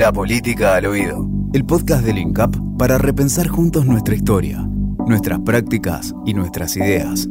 La política al oído. El podcast del INCAP para repensar juntos nuestra historia, nuestras prácticas y nuestras ideas.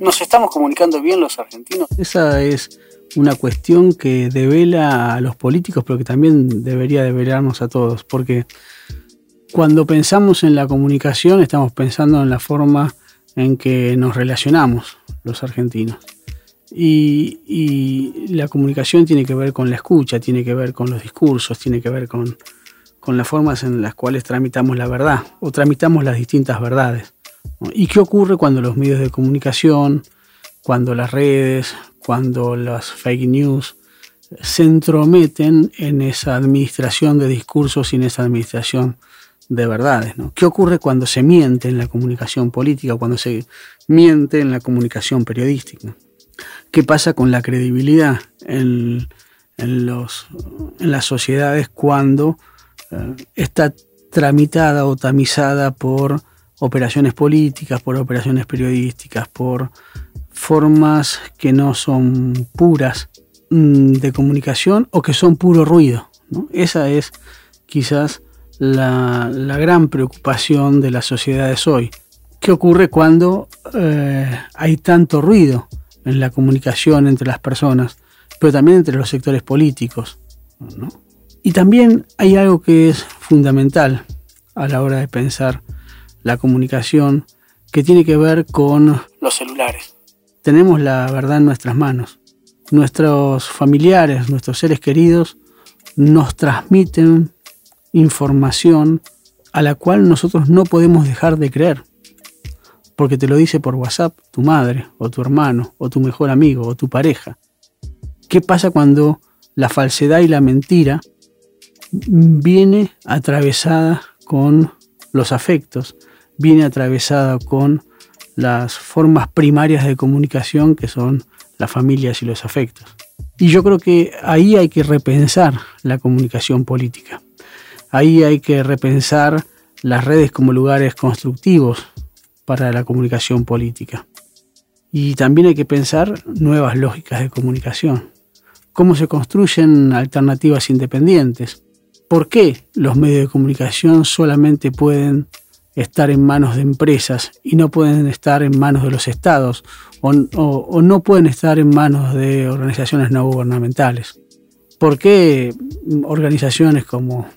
¿Nos estamos comunicando bien los argentinos? Esa es una cuestión que devela a los políticos, pero que también debería develarnos a todos, porque cuando pensamos en la comunicación estamos pensando en la forma en que nos relacionamos los argentinos. Y, la comunicación tiene que ver con la escucha, tiene que ver con los discursos, tiene que ver con, con las formas en las cuales tramitamos la verdad o tramitamos las distintas verdades. ¿Y qué ocurre cuando los medios de comunicación, cuando las redes, cuando las fake news se entrometen en esa administración de discursos y en esa administración de verdades? ¿Qué ocurre cuando se miente en la comunicación política, cuando se miente en la comunicación periodística? ¿Qué pasa con la credibilidad en, los, en las sociedades cuando eh, está tramitada o tamizada por operaciones políticas, por operaciones periodísticas, por formas que no son puras mm, de comunicación o que son puro ruido. Esa es quizás la, gran preocupación de las sociedades hoy. ¿Qué ocurre cuando eh, hay tanto ruido en la comunicación entre las personas, pero también entre los sectores políticos? Y también hay algo que es fundamental a la hora de pensar la comunicación que tiene que ver con los celulares. Tenemos la verdad en nuestras manos. Nuestros familiares, nuestros seres queridos nos transmiten información a la cual nosotros no podemos dejar de creer. Porque te lo dice por WhatsApp tu madre, o tu hermano, o tu mejor amigo, o tu pareja. ¿Qué pasa cuando la falsedad y la mentira viene atravesada con los afectos, viene atravesada con las formas primarias de comunicación que son las familias y los afectos. Y yo creo que ahí hay que repensar la comunicación política. Ahí hay que repensar las redes como lugares constructivos para la comunicación política. Y también hay que pensar nuevas lógicas de comunicación. Cómo se construyen alternativas independientes. ¿Por qué los medios de comunicación solamente pueden estar en manos de empresas y no pueden estar en manos de los estados o, no pueden estar en manos de organizaciones no gubernamentales. ¿Por qué organizaciones como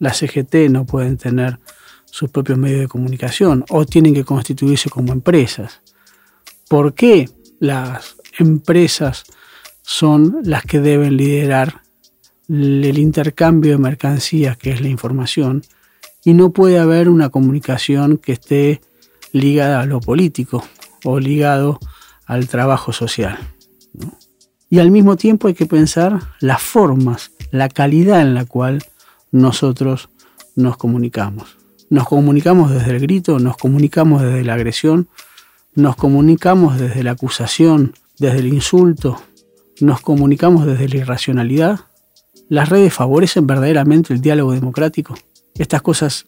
la CGT no pueden tener sus propios medios de comunicación o tienen que constituirse como empresas? ¿Por qué las empresas son las que deben liderar el intercambio de mercancías, que es la información, y no puede haber una comunicación que esté ligada a lo político o ligado al trabajo social. Y al mismo tiempo hay que pensar las formas, la calidad en la cual nosotros nos comunicamos. Nos comunicamos desde el grito, nos comunicamos desde la agresión, nos comunicamos desde la acusación, desde el insulto, nos comunicamos desde la irracionalidad. ¿Las redes favorecen verdaderamente el diálogo democrático? Estas cosas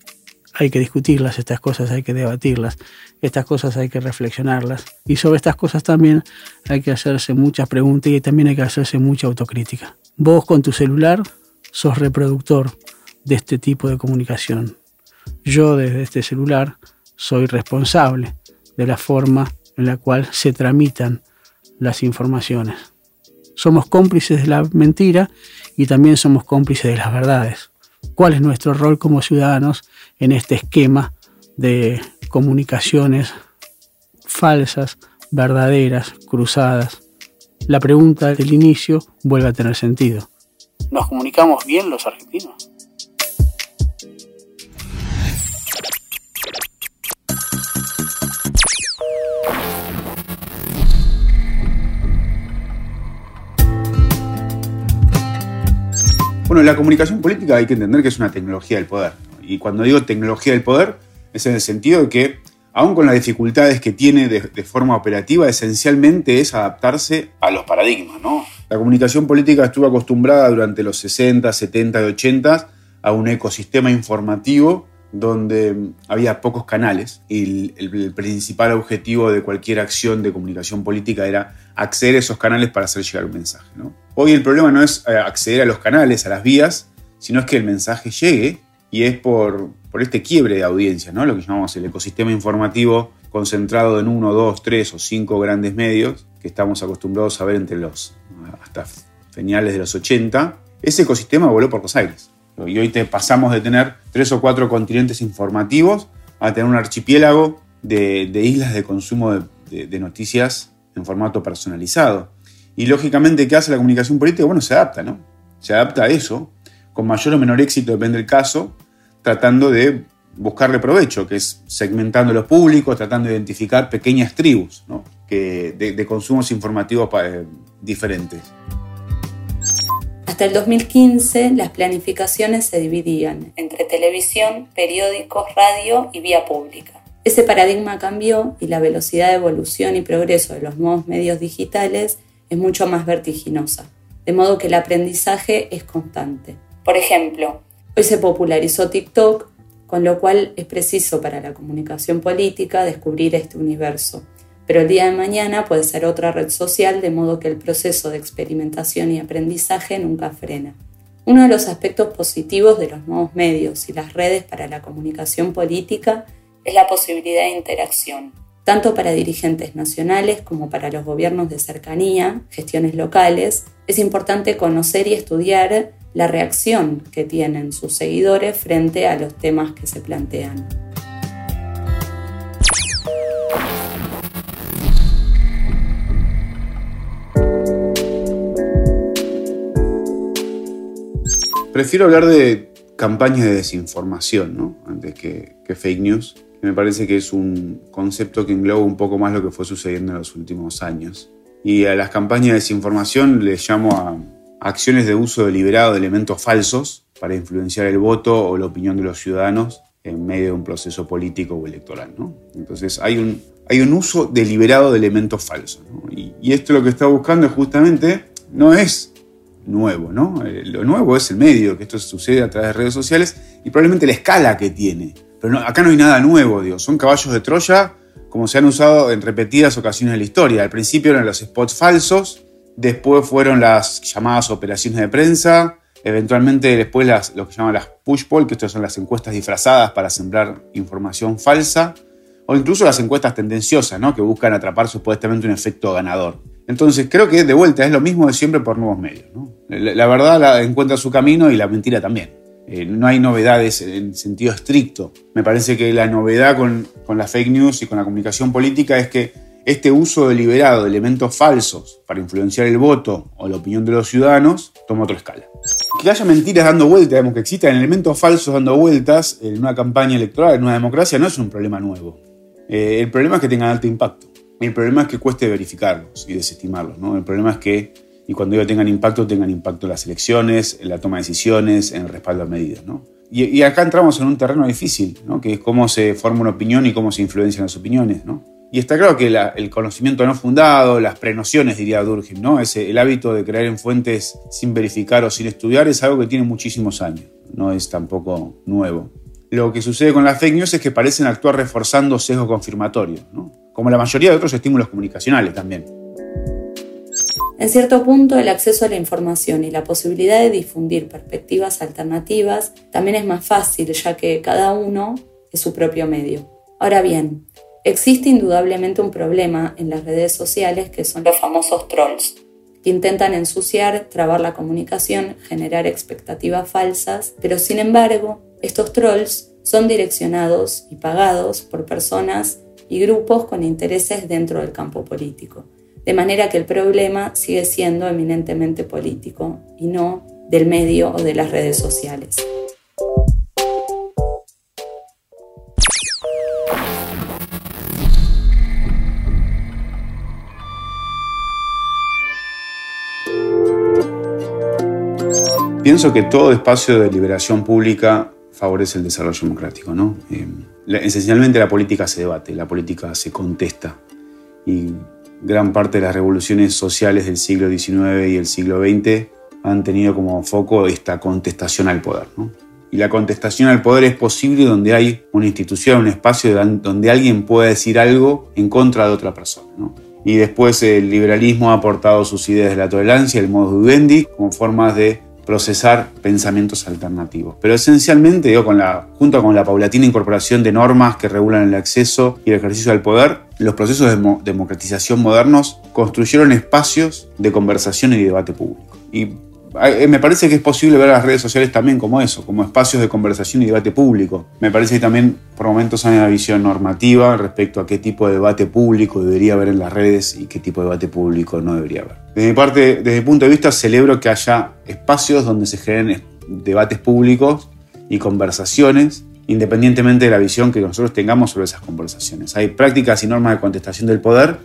hay que discutirlas, estas cosas hay que debatirlas, estas cosas hay que reflexionarlas. Y sobre estas cosas también hay que hacerse muchas preguntas y también hay que hacerse mucha autocrítica. Vos con tu celular sos reproductor de este tipo de comunicación. Yo desde este celular soy responsable de la forma en la cual se tramitan las informaciones. Somos cómplices de la mentira y también somos cómplices de las verdades cuál es nuestro rol como ciudadanos en este esquema de comunicaciones falsas, verdaderas, cruzadas. La pregunta del inicio vuelve a tener sentido. ¿Nos comunicamos bien los argentinos? Bueno, la comunicación política hay que entender que es una tecnología del poder. Y cuando digo tecnología del poder, es en el sentido de que, aun con las dificultades que tiene de, forma operativa, esencialmente es adaptarse a los paradigmas. ¿no? La comunicación política estuvo acostumbrada durante los 60, 70 y 80 a un ecosistema informativo donde había pocos canales y el, principal objetivo de cualquier acción de comunicación política era acceder a esos canales para hacer llegar un mensaje. Hoy el problema no es eh, acceder a los canales, a las vías, sino es que el mensaje llegue y es por, por este quiebre de audiencia, ¿no? lo que llamamos el ecosistema informativo concentrado en uno, dos, tres o cinco grandes medios que estamos acostumbrados a ver entre los hasta finales de los 80, ese ecosistema voló por los aires. Y hoy te pasamos de tener tres o cuatro continentes informativos a tener un archipiélago de, islas de consumo de, noticias en formato personalizado. Y lógicamente, ¿qué hace la comunicación política? Bueno, se adapta, ¿no? Se adapta a eso, con mayor o menor éxito, depende del caso, tratando de buscarle provecho, que es segmentando los públicos, tratando de identificar pequeñas tribus que, de, consumos informativos eh, diferentes. Hasta el 2015 las planificaciones se dividían entre televisión, periódicos, radio y vía pública. Ese paradigma cambió y la velocidad de evolución y progreso de los nuevos medios digitales es mucho más vertiginosa, de modo que el aprendizaje es constante. Por ejemplo, hoy se popularizó TikTok, con lo cual es preciso para la comunicación política descubrir este universo pero el día de mañana puede ser otra red social de modo que el proceso de experimentación y aprendizaje nunca frena. Uno de los aspectos positivos de los nuevos medios y las redes para la comunicación política es la posibilidad de interacción, tanto para dirigentes nacionales como para los gobiernos de cercanía, gestiones locales. Es importante conocer y estudiar la reacción que tienen sus seguidores frente a los temas que se plantean. Prefiero hablar de campañas de desinformación, ¿no? Antes que, fake news. Me parece que es un concepto que engloba un poco más lo que fue sucediendo en los últimos años. Y a las campañas de desinformación les llamo a acciones de uso deliberado de elementos falsos para influenciar el voto o la opinión de los ciudadanos en medio de un proceso político o electoral. Entonces hay un, hay un uso deliberado de elementos falsos. Y, y, esto lo que está buscando es justamente, no es nuevo, ¿no? Eh, lo nuevo es el medio, que esto sucede a través de redes sociales y probablemente la escala que tiene. Pero acá no hay nada nuevo, digo, son caballos de Troya como se han usado en repetidas ocasiones de la historia. Al principio eran los spots falsos, después fueron las llamadas operaciones de prensa, eventualmente después lo que llaman las push poll, que estas son las encuestas disfrazadas para sembrar información falsa, o incluso las encuestas tendenciosas, ¿no? que buscan atrapar supuestamente un efecto ganador. Entonces creo que de vuelta es lo mismo de siempre por nuevos medios. La, verdad encuentra su camino y la mentira también. Eh, no hay novedades en sentido estricto. Me parece que la novedad con, con las fake news y con la comunicación política es que este uso deliberado de elementos falsos para influenciar el voto o la opinión de los ciudadanos toma otra escala. Que haya mentiras dando vueltas, que existan elementos falsos dando vueltas en una campaña electoral, en una democracia, no es un problema nuevo. Eh, el problema es que tengan alto impacto. El problema es que cueste verificarlos y desestimarlos. El problema es que, y cuando ellos tengan impacto, tengan impacto en las elecciones, en la toma de decisiones, en el respaldo a medidas. Y, acá entramos en un terreno difícil, que es cómo se forma una opinión y cómo se influencian las opiniones. Y está claro que el conocimiento no fundado, las prenociones, diría Durkheim, ¿no? Ese, el hábito de creer en fuentes sin verificar o sin estudiar es algo que tiene muchísimos años, no es tampoco nuevo. Lo que sucede con las fake news es que parecen actuar reforzando sesgos confirmatorios. ¿no? como la mayoría de otros estímulos comunicacionales también. En cierto punto, el acceso a la información y la posibilidad de difundir perspectivas alternativas también es más fácil, ya que cada uno es su propio medio. Ahora bien, existe indudablemente un problema en las redes sociales que son los famosos trolls, que intentan ensuciar, trabar la comunicación, generar expectativas falsas, pero sin embargo, estos trolls son direccionados y pagados por personas y grupos con intereses dentro del campo político. De manera que el problema sigue siendo eminentemente político y no del medio o de las redes sociales. Pienso que todo espacio de liberación pública favorece el desarrollo democrático. ¿no? Eh, esencialmente la política se debate, la política se contesta. Y gran parte de las revoluciones sociales del siglo XIX y el siglo XX han tenido como foco esta contestación al poder. y la contestación al poder es posible donde hay una institución, un espacio donde alguien pueda decir algo en contra de otra persona. Y después el liberalismo ha aportado sus ideas de la tolerancia, el modo vivendi, como formas de procesar pensamientos alternativos. Pero esencialmente, con la, junto con la paulatina incorporación de normas que regulan el acceso y el ejercicio del poder, los procesos de democratización modernos construyeron espacios de conversación y debate público. Y eh, me parece que es posible ver las redes sociales también como eso, como espacios de conversación y debate público. Me parece que también por momentos hay una visión normativa respecto a qué tipo de debate público debería haber en las redes y qué tipo de debate público no debería haber. Desde mi parte, desde mi punto de vista, celebro que haya espacios donde se generen debates públicos y conversaciones independientemente de la visión que nosotros tengamos sobre esas conversaciones. Hay prácticas y normas de contestación del poder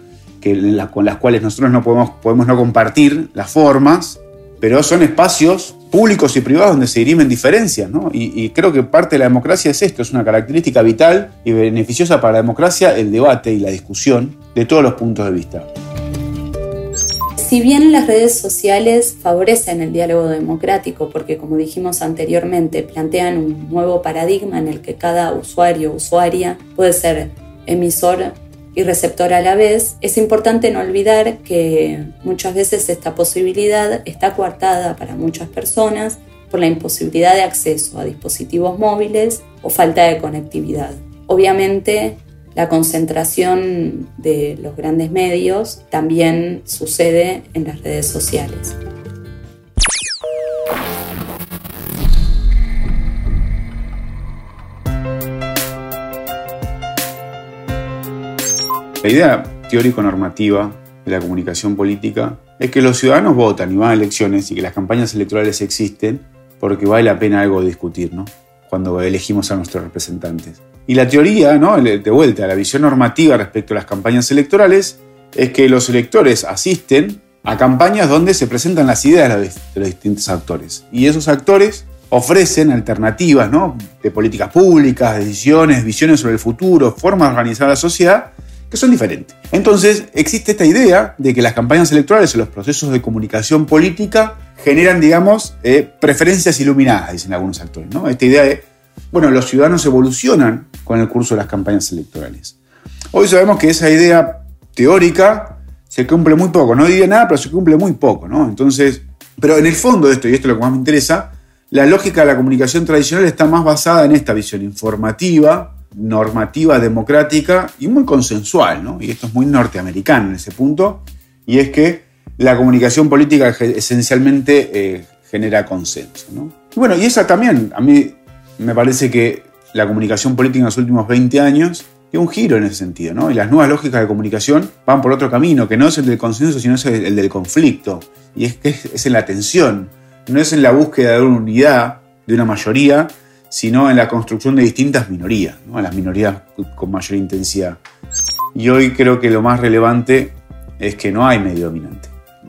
que, con las cuales nosotros no podemos, no compartir las formas, pero son espacios públicos y privados donde se dirimen diferencias, ¿no? Y, creo que parte de la democracia es esto, es una característica vital y beneficiosa para la democracia el debate y la discusión de todos los puntos de vista. Si bien las redes sociales favorecen el diálogo democrático porque, como dijimos anteriormente, plantean un nuevo paradigma en el que cada usuario o usuaria puede ser emisor y receptor a la vez, es importante no olvidar que muchas veces esta posibilidad está coartada para muchas personas por la imposibilidad de acceso a dispositivos móviles o falta de conectividad. Obviamente, la concentración de los grandes medios también sucede en las redes sociales. La idea teórico-normativa de la comunicación política es que los ciudadanos votan y van a elecciones y que las campañas electorales existen porque vale la pena algo discutir, ¿no? Cuando elegimos a nuestros representantes. Y la teoría, ¿no? De vuelta, la visión normativa respecto a las campañas electorales es que los electores asisten a campañas donde se presentan las ideas de los distintos actores. Y esos actores ofrecen alternativas, ¿no? De políticas públicas, decisiones, visiones sobre el futuro, formas de organizar la sociedad que son diferentes. Entonces, existe esta idea de que las campañas electorales o los procesos de comunicación política generan, digamos, eh, preferencias iluminadas, dicen algunos actores. ¿no? Esta idea de, bueno, los ciudadanos evolucionan con el curso de las campañas electorales. Hoy sabemos que esa idea teórica se cumple muy poco, no diría nada, pero se cumple muy poco, ¿no? Entonces, pero en el fondo de esto, y esto es lo que más me interesa, la lógica de la comunicación tradicional está más basada en esta visión informativa, normativa democrática y muy consensual, ¿no? Y esto es muy norteamericano en ese punto, y es que la comunicación política esencialmente eh, genera consenso, bueno, y esa también, a mí me parece que la comunicación política en los últimos 20 años tiene un giro en ese sentido, ¿no? Y las nuevas lógicas de comunicación van por otro camino, que no es el del consenso, sino es el del conflicto, y es que es en la tensión, no es en la búsqueda de una unidad, de una mayoría, sino en la construcción de distintas minorías, ¿no? las minorías con mayor intensidad. Y hoy creo que lo más relevante es que no hay medio dominante.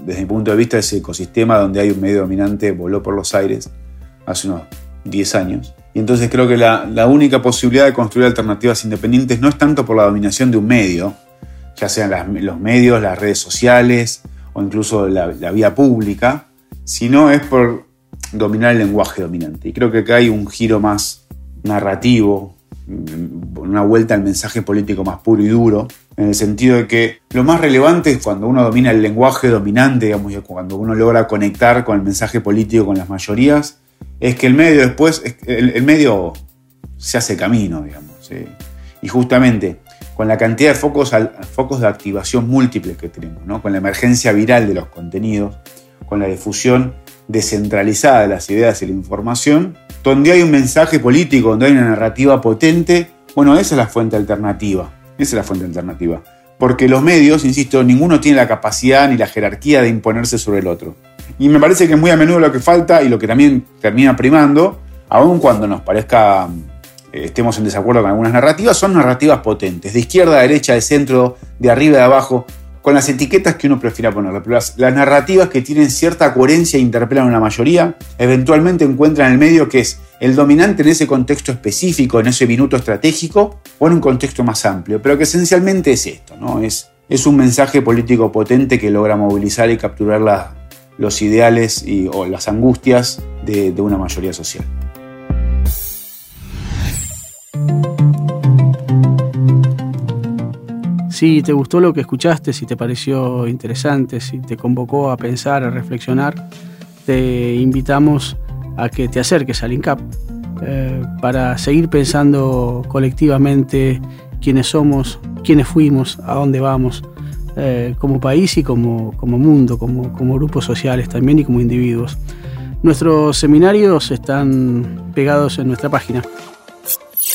Desde mi punto de vista, ese ecosistema donde hay un medio dominante voló por los aires hace unos 10 años. Y entonces creo que la, única posibilidad de construir alternativas independientes no es tanto por la dominación de un medio, ya sean los medios, las redes sociales o incluso la, la vía pública, sino es por dominar el lenguaje dominante. Y creo que acá hay un giro más narrativo, una vuelta al mensaje político más puro y duro, en el sentido de que lo más relevante es cuando uno domina el lenguaje dominante, digamos, cuando uno logra conectar con el mensaje político con las mayorías, es que el medio después, el, medio se hace camino, digamos. Y justamente con la cantidad de focos, focos de activación múltiples que tenemos, ¿no? con la emergencia viral de los contenidos, con la difusión descentralizada de las ideas y la información, donde hay un mensaje político, donde hay una narrativa potente, bueno, esa es la fuente alternativa. Esa es la fuente alternativa. Porque los medios, insisto, ninguno tiene la capacidad ni la jerarquía de imponerse sobre el otro. Y me parece que muy a menudo lo que falta y lo que también termina primando, aun cuando nos parezca eh, estemos en desacuerdo con algunas narrativas, son narrativas potentes, de izquierda a derecha, de centro, de arriba, de abajo, con las etiquetas que uno prefiera ponerle. Pero las, narrativas que tienen cierta coherencia e interpelan a una mayoría, eventualmente encuentran el medio que es el dominante en ese contexto específico, en ese minuto estratégico, o en un contexto más amplio, pero que esencialmente es esto, ¿no? Es, es un mensaje político potente que logra movilizar y capturar los ideales y, o las angustias de una mayoría social. Si te gustó lo que escuchaste, si te pareció interesante, si te convocó a pensar, a reflexionar, te invitamos a que te acerques al INCAP eh, para seguir pensando colectivamente quiénes somos, quiénes fuimos, a dónde vamos, eh, como país y como, como mundo, como, como grupos sociales también y como individuos. Nuestros seminarios están pegados en nuestra página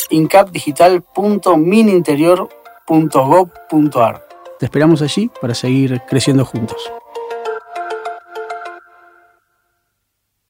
incapdigital.mininterior.gov.ar. Te esperamos allí para seguir creciendo juntos.